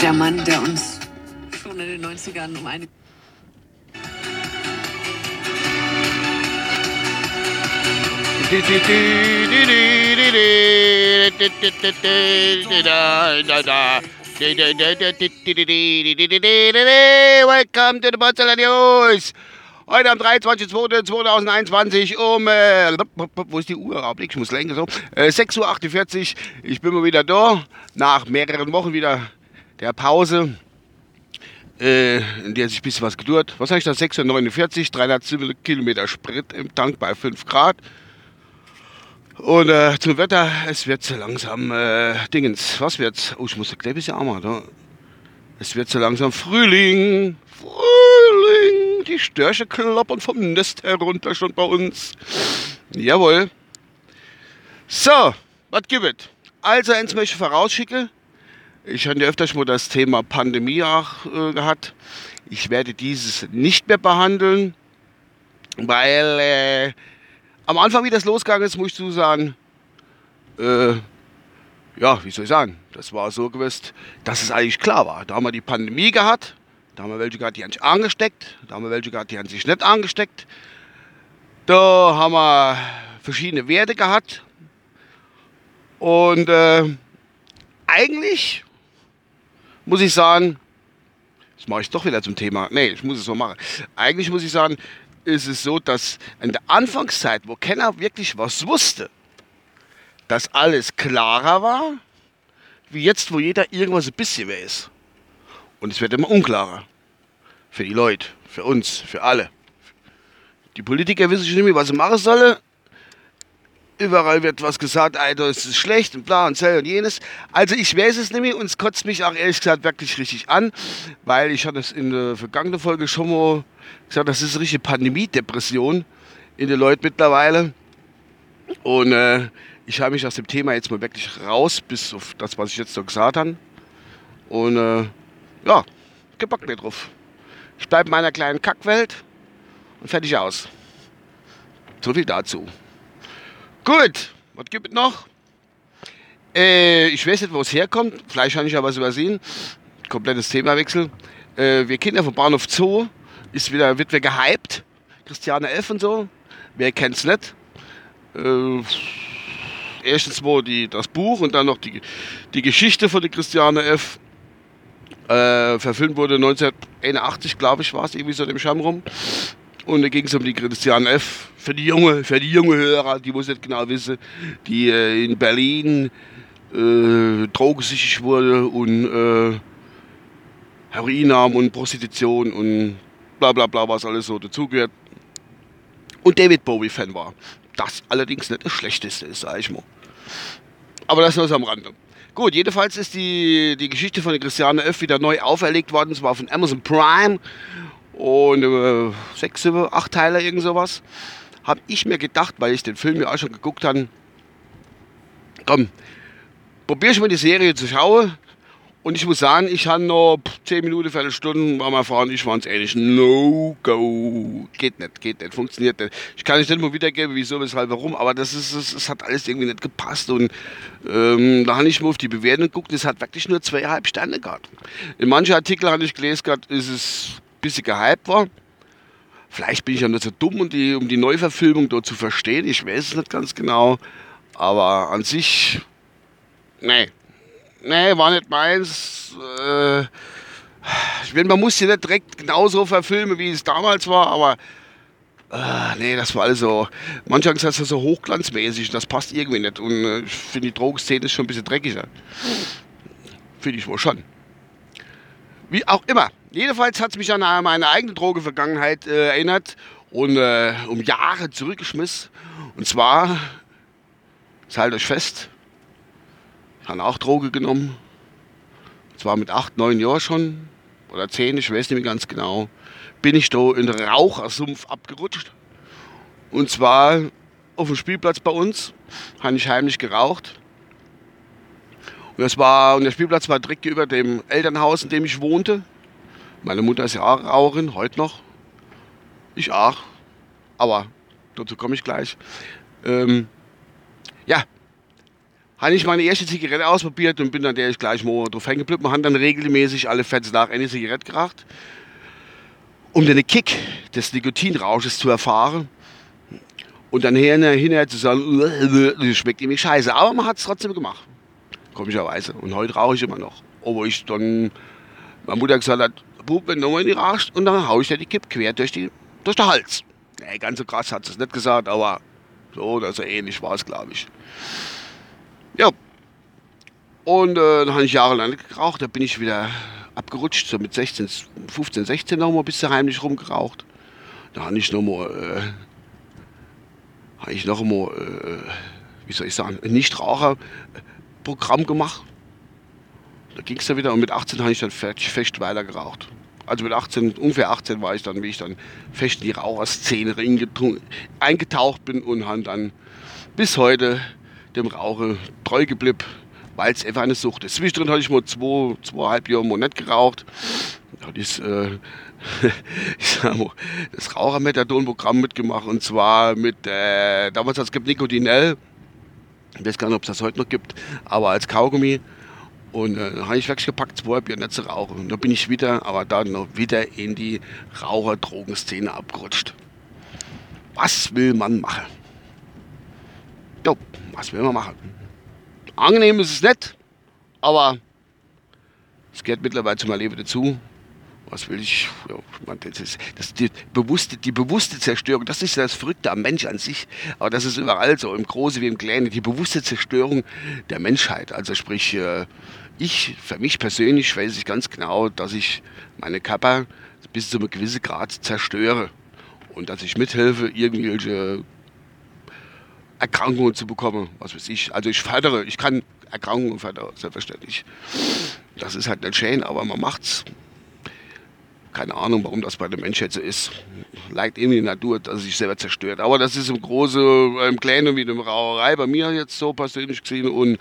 Der Mann, der uns schon in den 90ern um eine Welcome to the Potsdamer News. Heute am 23.02.2021 um, äh, wo ist die Uhr? Augenblick, ich muss länger so. Äh, 6.48 Uhr. Ich bin mal wieder da. Nach mehreren Wochen wieder der Pause. Äh, in der sich ein bisschen was gedurrt. Was habe ich da? 6.49 Uhr, 300 Kilometer Sprit im Tank bei 5 Grad. Und äh, zum Wetter, es wird so langsam äh, Dingens. Was wird's? Oh, ich muss ein bisschen armer, da. Es wird so langsam Frühling. Frühling. Die Störche kloppern vom Nest herunter schon bei uns. Jawohl. So, was gibt es? Also, eins möchte ich vorausschicken. Ich ja öfters mal das Thema Pandemie auch äh, gehabt. Ich werde dieses nicht mehr behandeln, weil äh, am Anfang, wie das losgegangen ist, muss ich zu sagen, äh, ja, wie soll ich sagen, das war so gewesen, dass es eigentlich klar war. Da haben wir die Pandemie gehabt, da haben wir welche gehabt, die haben sich angesteckt, da haben wir welche gehabt, die haben sich nicht angesteckt. Da haben wir verschiedene Werte gehabt. Und äh, eigentlich muss ich sagen, das mache ich doch wieder zum Thema. Nee, ich muss es so machen. Eigentlich muss ich sagen, ist es so, dass in der Anfangszeit, wo keiner wirklich was wusste, dass alles klarer war, wie jetzt, wo jeder irgendwas ein bisschen weiß. Und es wird immer unklarer. Für die Leute, für uns, für alle. Die Politiker wissen nicht mehr, was sie machen sollen. Überall wird was gesagt, Alter, es ist schlecht und bla und zell und jenes. Also ich weiß es mehr und es kotzt mich auch ehrlich gesagt wirklich richtig an, weil ich hatte es in der vergangenen Folge schon mal gesagt, das ist eine richtige Pandemie-Depression in den Leuten mittlerweile. Und äh, ich habe mich aus dem Thema jetzt mal wirklich raus, bis auf das, was ich jetzt so gesagt habe. Und äh, ja, gebackt mir drauf. Ich bleibe in meiner kleinen Kackwelt und fertig aus. So viel dazu. Gut, was gibt es noch? Äh, ich weiß nicht, wo es herkommt. Vielleicht habe ich ja was übersehen. Komplettes Themawechsel. Äh, wir Kinder vom Bahnhof Zoo ist wieder, wird wieder gehypt. Christiane F. und so. Wer kennt es nicht? Äh, erstens mal die, das Buch und dann noch die, die Geschichte von der Christiane F. Äh, verfilmt wurde 1981, glaube ich, war es irgendwie so dem Scham rum. Und da ging es um die Christiane F. Für die junge, für die junge Hörer, die muss nicht genau wissen, die äh, in Berlin äh, drogensüchtig wurde und äh, Heroin nahm und Prostitution und bla bla bla, was alles so dazugehört. Und David Bowie-Fan war. Das allerdings nicht das Schlechteste ist, sag ich mal. Aber das nur so am Rande. Gut, jedenfalls ist die, die Geschichte von Christiane F. wieder neu auferlegt worden. Es war von Amazon Prime. Und äh, sechs, acht Teile, irgend sowas. Habe ich mir gedacht, weil ich den Film ja auch schon geguckt habe. Komm, probier ich mal die Serie zu schauen. Und ich muss sagen, ich habe noch 10 Minuten, Viertelstunde, war Frau und ich waren es ähnlich. No go. Geht nicht, geht nicht, funktioniert nicht. Ich kann nicht mal wiedergeben, wieso, weshalb, warum, aber das ist, es, hat alles irgendwie nicht gepasst. Und ähm, da habe ich mal auf die Bewertung geguckt, es hat wirklich nur zweieinhalb Sterne gehabt. In manchen Artikeln habe ich gelesen, gehabt, ist es bisschen gehypt war. Vielleicht bin ich ja nicht so dumm, um die, um die Neuverfilmung dort zu verstehen. Ich weiß es nicht ganz genau. Aber an sich, nee, nee, war nicht meins. Äh, ich meine, man muss sie nicht direkt genauso verfilmen, wie es damals war, aber äh, nee, das war also, manchmal ist das so hochglanzmäßig, das passt irgendwie nicht. Und äh, ich finde, die Drogenszene ist schon ein bisschen dreckiger. Finde ich wohl schon. Wie auch immer. Jedenfalls hat es mich an meine eigene Drogevergangenheit äh, erinnert und äh, um Jahre zurückgeschmissen. Und zwar, haltet euch fest, habe auch Droge genommen. Zwar mit acht, neun Jahren schon. Oder zehn, ich weiß nicht mehr ganz genau. Bin ich da in den Rauchersumpf abgerutscht. Und zwar auf dem Spielplatz bei uns. Habe ich heimlich geraucht. Und, das war, und der Spielplatz war direkt über dem Elternhaus, in dem ich wohnte. Meine Mutter ist ja auch Raucherin, heute noch. Ich auch. Aber dazu komme ich gleich. Ähm, ja, habe ich meine erste Zigarette ausprobiert und bin dann der ich gleich mal drauf hängen geblieben. Wir haben dann regelmäßig alle 14 Tage eine Zigarette geraucht, um den Kick des Nikotinrausches zu erfahren. Und dann hinterher zu sagen, das schmeckt irgendwie scheiße. Aber man hat es trotzdem gemacht. Komischerweise. Und heute rauche ich immer noch. Obwohl ich dann, meine Mutter gesagt hat, Bub, wenn du mal in die rauchst, und dann haue ich dir die Kipp quer durch, die, durch den Hals. Nee, ganz so krass hat sie es nicht gesagt, aber so oder so ähnlich war es, glaube ich. Ja. Und äh, dann habe ich jahrelang geraucht, da bin ich wieder abgerutscht, so mit 16, 15, 16 nochmal ein bisschen heimlich rumgeraucht. Da habe ich nochmal, äh, habe ich noch mal, äh, wie soll ich sagen, Nichtraucherprogramm gemacht. Da ging es dann wieder und mit 18 habe ich dann fest weiter geraucht. Also mit 18, ungefähr 18 war ich dann, wie ich dann fest in die Raucherszene eingetaucht bin und habe dann bis heute dem Rauche treu geblieben, weil es einfach eine Sucht ist. Zwischendrin hatte ich mal zwei, zweieinhalb Jahre mal nicht geraucht. Da hatte ich, äh, ich sag mal, das Rauchermethadon-Programm mitgemacht und zwar mit, äh, damals hat es Nicotinell. Ich weiß gar nicht, ob es das heute noch gibt, aber als Kaugummi. Und äh, habe ich wirklich gepackt, zwei Bier zu rauchen. Und da bin ich wieder, aber dann noch wieder in die Raucher-Drogenszene abgerutscht. Was will man machen? Jo, was will man machen? Angenehm ist es nicht, aber es gehört mittlerweile zu meinem Leben dazu. Was will ich? Ja, das ist, das die, bewusste, die bewusste Zerstörung, das ist das Verrückte am Mensch an sich. Aber das ist überall so, im Großen wie im Kleinen. Die bewusste Zerstörung der Menschheit. Also sprich, äh, ich, für mich persönlich weiß ich ganz genau, dass ich meine Körper bis zu einem gewissen Grad zerstöre. Und dass ich mithelfe, irgendwelche Erkrankungen zu bekommen, was weiß ich. Also ich fördere, ich kann Erkrankungen fördern, selbstverständlich. Das ist halt nicht schön, aber man macht's. Keine Ahnung, warum das bei der Menschheit so ist. Leicht in die Natur, dass es sich selber zerstört. Aber das ist im Großen, im Kleinen wie in der Rauerei bei mir jetzt so persönlich gesehen. Und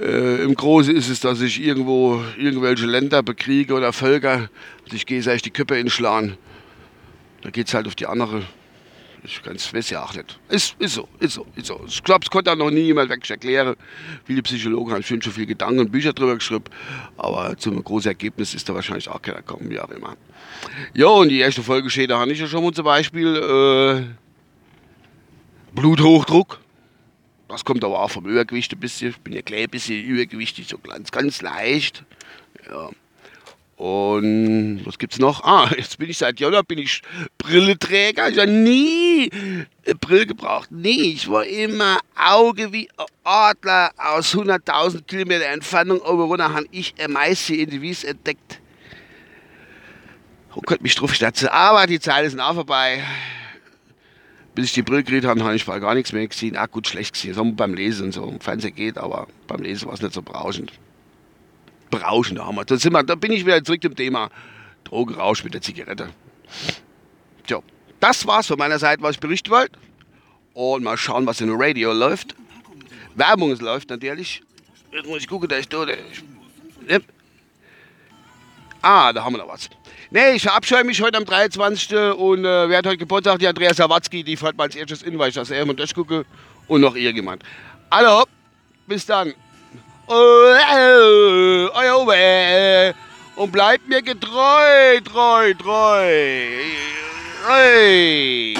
äh, im Großen ist es, dass ich irgendwo irgendwelche Länder bekriege oder Völker, sich gegenseitig die Köpfe inschlagen. Da geht es halt auf die andere ich weiß ja auch nicht. Ist, ist so, ist so, ist so. Ich glaube, es konnte auch noch nie jemand wirklich erklären. Viele Psychologen haben schon, schon viel Gedanken und Bücher drüber geschrieben, aber zum großen Ergebnis ist da wahrscheinlich auch keiner gekommen, wie auch immer. Ja, und die erste Folge steht, da habe ich ja schon mal zum Beispiel äh, Bluthochdruck. Das kommt aber auch vom Übergewicht ein bisschen. Ich bin ja gleich ein bisschen übergewichtig, so ganz, ganz leicht. Ja. Und was gibt's noch? Ah, jetzt bin ich seit Januar bin ich Brilleträger. Ich habe nie Brille gebraucht. Nee, ich war immer Auge wie Adler aus 100.000 Kilometer Entfernung. Oberrunter habe ich ein Meister in die Wies entdeckt. Und konnte mich drauf stützen. Aber die Zeit ist auch vorbei. Bis ich die Brille gekriegt habe, habe ich gar nichts mehr gesehen. Ah, gut, schlecht gesehen. So beim Lesen und so. Im Fernsehen geht, aber beim Lesen war es nicht so berauschend berauschender Hammer. Da, sind wir, da bin ich wieder zurück zum Thema Drogenrausch mit der Zigarette. Tja, das war's von meiner Seite, was ich berichten wollte. Und mal schauen, was in der Radio läuft. Werbung läuft natürlich. Jetzt muss ich gucken, da ist da. Ne? Ah, da haben wir noch was. Nee, ich verabscheue mich heute am 23. und äh, wer hat heute Geburtstag? Die Andrea Sawatzki, die fährt mal als erstes in, weil ich das immer durchgucke. Und noch irgendjemand. Hallo, bis dann. Euer Uwe. Und bleibt mir getreu, treu, treu. treu.